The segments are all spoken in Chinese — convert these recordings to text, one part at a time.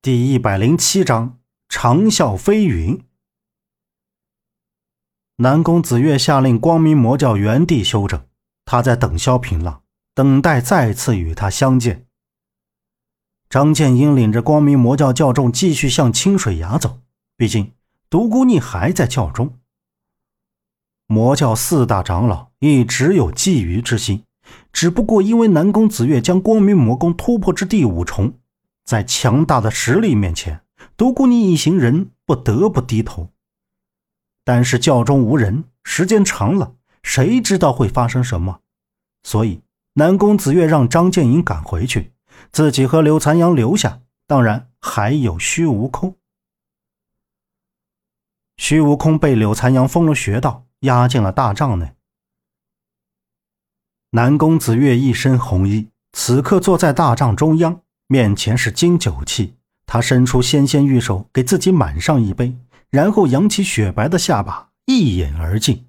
第一百零七章长啸飞云。南宫子月下令光明魔教原地休整，他在等萧平浪，等待再次与他相见。张建英领着光明魔教教众继续向清水崖走，毕竟独孤逆还在教中。魔教四大长老一直有觊觎之心，只不过因为南宫子月将光明魔功突破至第五重。在强大的实力面前，独孤逆一行人不得不低头。但是教中无人，时间长了，谁知道会发生什么？所以南宫子月让张建营赶回去，自己和柳残阳留下。当然还有虚无空。虚无空被柳残阳封了穴道，压进了大帐内。南宫子月一身红衣，此刻坐在大帐中央。面前是金酒器，他伸出纤纤玉手，给自己满上一杯，然后扬起雪白的下巴，一饮而尽。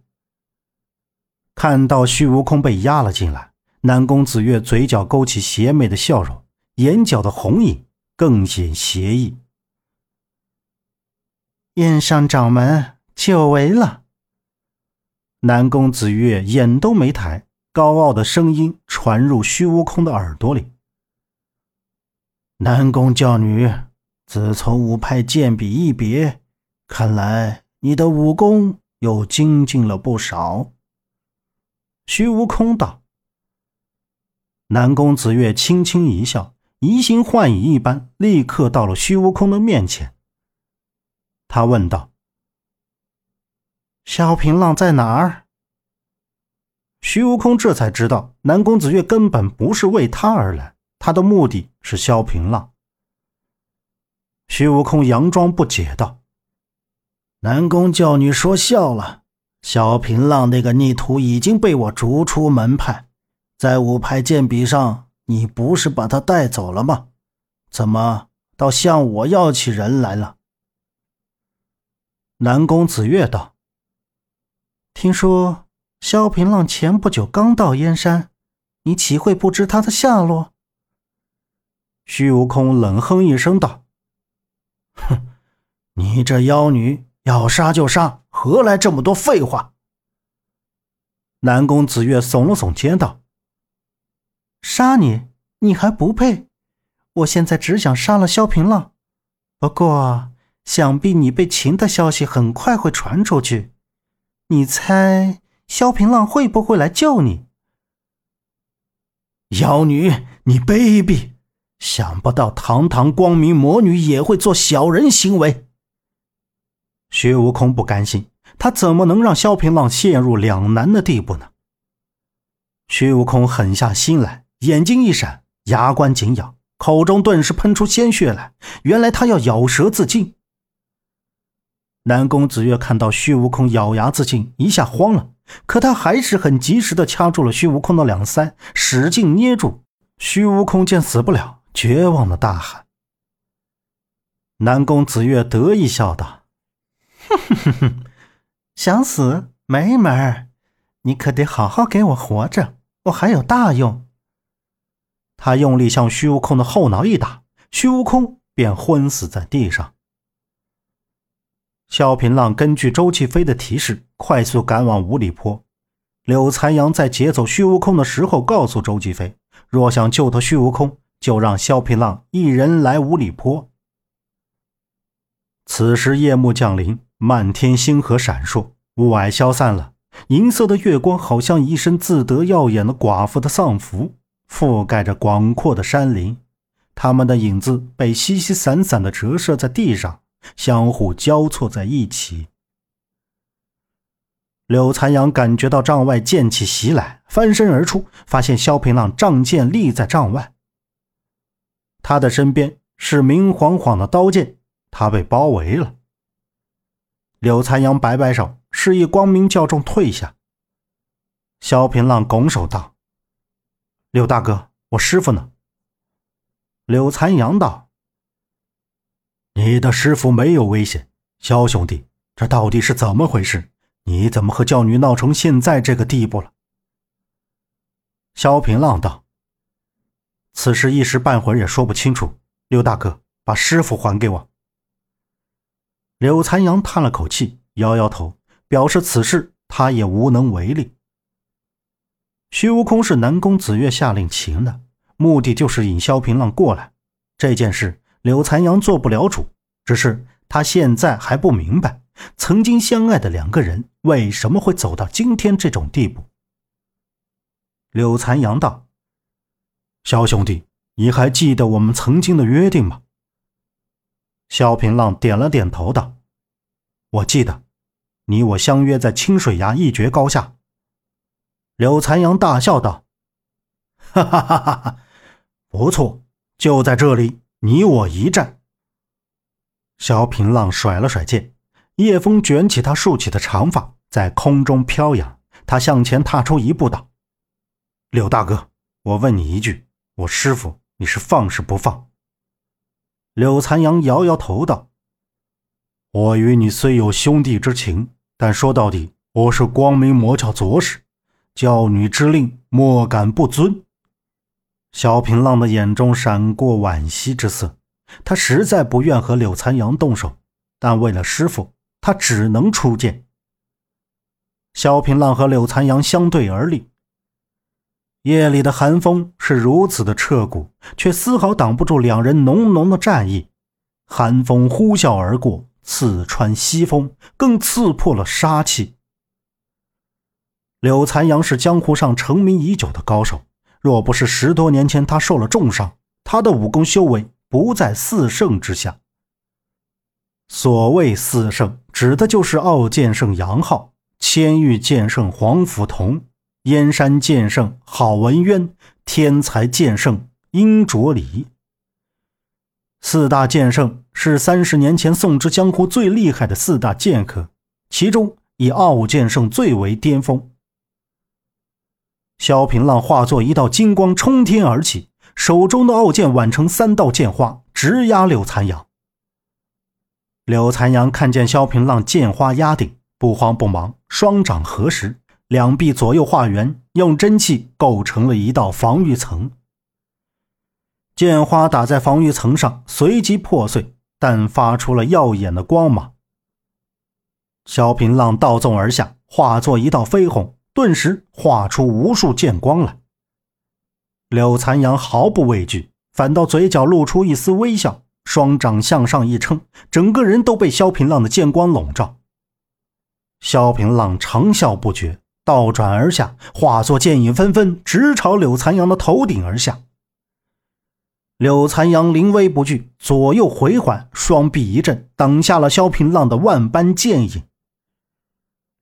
看到虚无空被压了进来，南宫子月嘴角勾起邪魅的笑容，眼角的红影更显邪异。宴上掌门久违了。南宫子月眼都没抬，高傲的声音传入虚无空的耳朵里。南宫教女，自从五派剑比一别，看来你的武功又精进了不少。虚无空道。南宫子月轻轻一笑，移形换影一般，立刻到了虚无空的面前。他问道：“萧平浪在哪儿？”虚无空这才知道，南宫子月根本不是为他而来。他的目的是萧平浪。徐悟空佯装不解道：“南宫教女说笑了，萧平浪那个逆徒已经被我逐出门派，在五派剑比上，你不是把他带走了吗？怎么倒向我要起人来了？”南宫子月道：“听说萧平浪前不久刚到燕山，你岂会不知他的下落？”虚无空冷哼一声道：“哼，你这妖女要杀就杀，何来这么多废话？”南宫子月耸了耸肩道：“杀你，你还不配。我现在只想杀了萧平浪。不过，想必你被擒的消息很快会传出去。你猜萧平浪会不会来救你？”妖女，你卑鄙！想不到堂堂光明魔女也会做小人行为。薛悟空不甘心，他怎么能让萧平浪陷入两难的地步呢？薛悟空狠下心来，眼睛一闪，牙关紧咬，口中顿时喷出鲜血来。原来他要咬舌自尽。南宫子月看到虚悟空咬牙自尽，一下慌了，可他还是很及时的掐住了虚悟空的两腮，使劲捏住。虚悟空见死不了。绝望的大喊。南宫子月得意笑道：“哼哼哼哼，想死没门儿！你可得好好给我活着，我还有大用。”他用力向虚无空的后脑一打，虚无空便昏死在地上。萧平浪根据周继飞的提示，快速赶往五里坡。柳残阳在劫走虚无空的时候，告诉周继飞，若想救得虚无空。就让萧平浪一人来五里坡。此时夜幕降临，漫天星河闪烁，雾霭消散了，银色的月光好像一身自得耀眼的寡妇的丧服，覆盖着广阔的山林。他们的影子被稀稀散散的折射在地上，相互交错在一起。柳残阳感觉到帐外剑气袭来，翻身而出，发现萧平浪仗剑立在帐外。他的身边是明晃晃的刀剑，他被包围了。柳残阳摆摆手，示意光明教众退下。萧平浪拱手道：“柳大哥，我师傅呢？”柳残阳道：“你的师傅没有危险。萧兄弟，这到底是怎么回事？你怎么和教女闹成现在这个地步了？”萧平浪道。此事一时半会儿也说不清楚，刘大哥，把师傅还给我。”柳残阳叹了口气，摇摇头，表示此事他也无能为力。虚无空是南宫子月下令擒的，目的就是引萧平浪过来。这件事柳残阳做不了主，只是他现在还不明白，曾经相爱的两个人为什么会走到今天这种地步。柳残阳道：“萧兄弟，你还记得我们曾经的约定吗？”萧平浪点了点头道：“我记得，你我相约在清水崖一决高下。”柳残阳大笑道：“哈哈哈哈哈，不错，就在这里，你我一战。”萧平浪甩了甩剑，夜风卷起他竖起的长发，在空中飘扬。他向前踏出一步，道：“柳大哥，我问你一句，我师傅你是放是不放？”柳残阳摇摇头道：“我与你虽有兄弟之情，但说到底，我是光明魔教左使。”教女之令，莫敢不遵。萧平浪的眼中闪过惋惜之色，他实在不愿和柳残阳动手，但为了师傅，他只能出剑。萧平浪和柳残阳相对而立，夜里的寒风是如此的彻骨，却丝毫挡不住两人浓浓的战意。寒风呼啸而过，刺穿西风，更刺破了杀气。柳残阳是江湖上成名已久的高手，若不是十多年前他受了重伤，他的武功修为不在四圣之下。所谓四圣，指的就是傲剑圣杨浩、千玉剑圣黄甫同、燕山剑圣郝文渊、天才剑圣殷卓离。四大剑圣是三十年前宋之江湖最厉害的四大剑客，其中以傲剑圣最为巅峰。萧平浪化作一道金光冲天而起，手中的傲剑挽成三道剑花，直压柳残阳。柳残阳看见萧平浪剑花压顶，不慌不忙，双掌合十，两臂左右化圆，用真气构成了一道防御层。剑花打在防御层上，随即破碎，但发出了耀眼的光芒。萧平浪倒纵而下，化作一道飞鸿。顿时化出无数剑光来。柳残阳毫不畏惧，反倒嘴角露出一丝微笑，双掌向上一撑，整个人都被萧平浪的剑光笼罩。萧平浪长啸不绝，倒转而下，化作剑影纷纷，直朝柳残阳的头顶而下。柳残阳临危不惧，左右回环，双臂一震，挡下了萧平浪的万般剑影。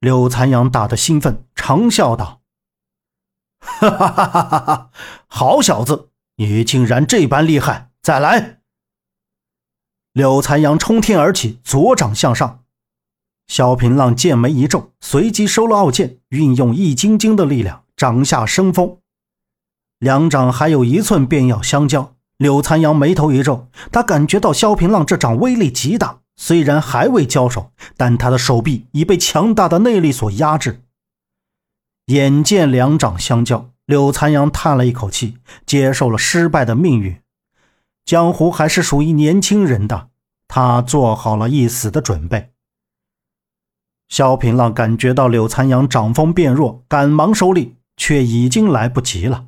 柳残阳打得兴奋，长笑道：“哈哈哈哈哈哈！好小子，你竟然这般厉害！再来！”柳残阳冲天而起，左掌向上。萧平浪剑眉一皱，随即收了傲剑，运用易筋经的力量，掌下生风。两掌还有一寸便要相交，柳残阳眉头一皱，他感觉到萧平浪这掌威力极大。虽然还未交手，但他的手臂已被强大的内力所压制。眼见两掌相交，柳残阳叹了一口气，接受了失败的命运。江湖还是属于年轻人的，他做好了一死的准备。萧平浪感觉到柳残阳掌风变弱，赶忙收力，却已经来不及了。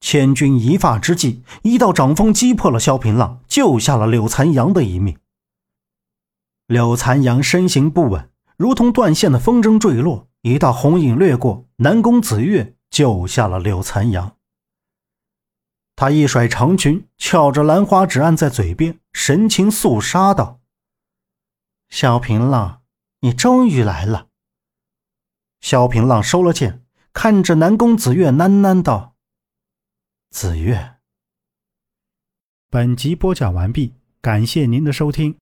千钧一发之际，一道掌风击破了萧平浪，救下了柳残阳的一命。柳残阳身形不稳，如同断线的风筝坠落，一道红影掠过，南宫子月救下了柳残阳。他一甩长裙，翘着兰花指按在嘴边，神情肃杀道：“萧平浪，你终于来了。”萧平浪收了剑，看着南宫子月喃喃道。子月，本集播讲完毕，感谢您的收听。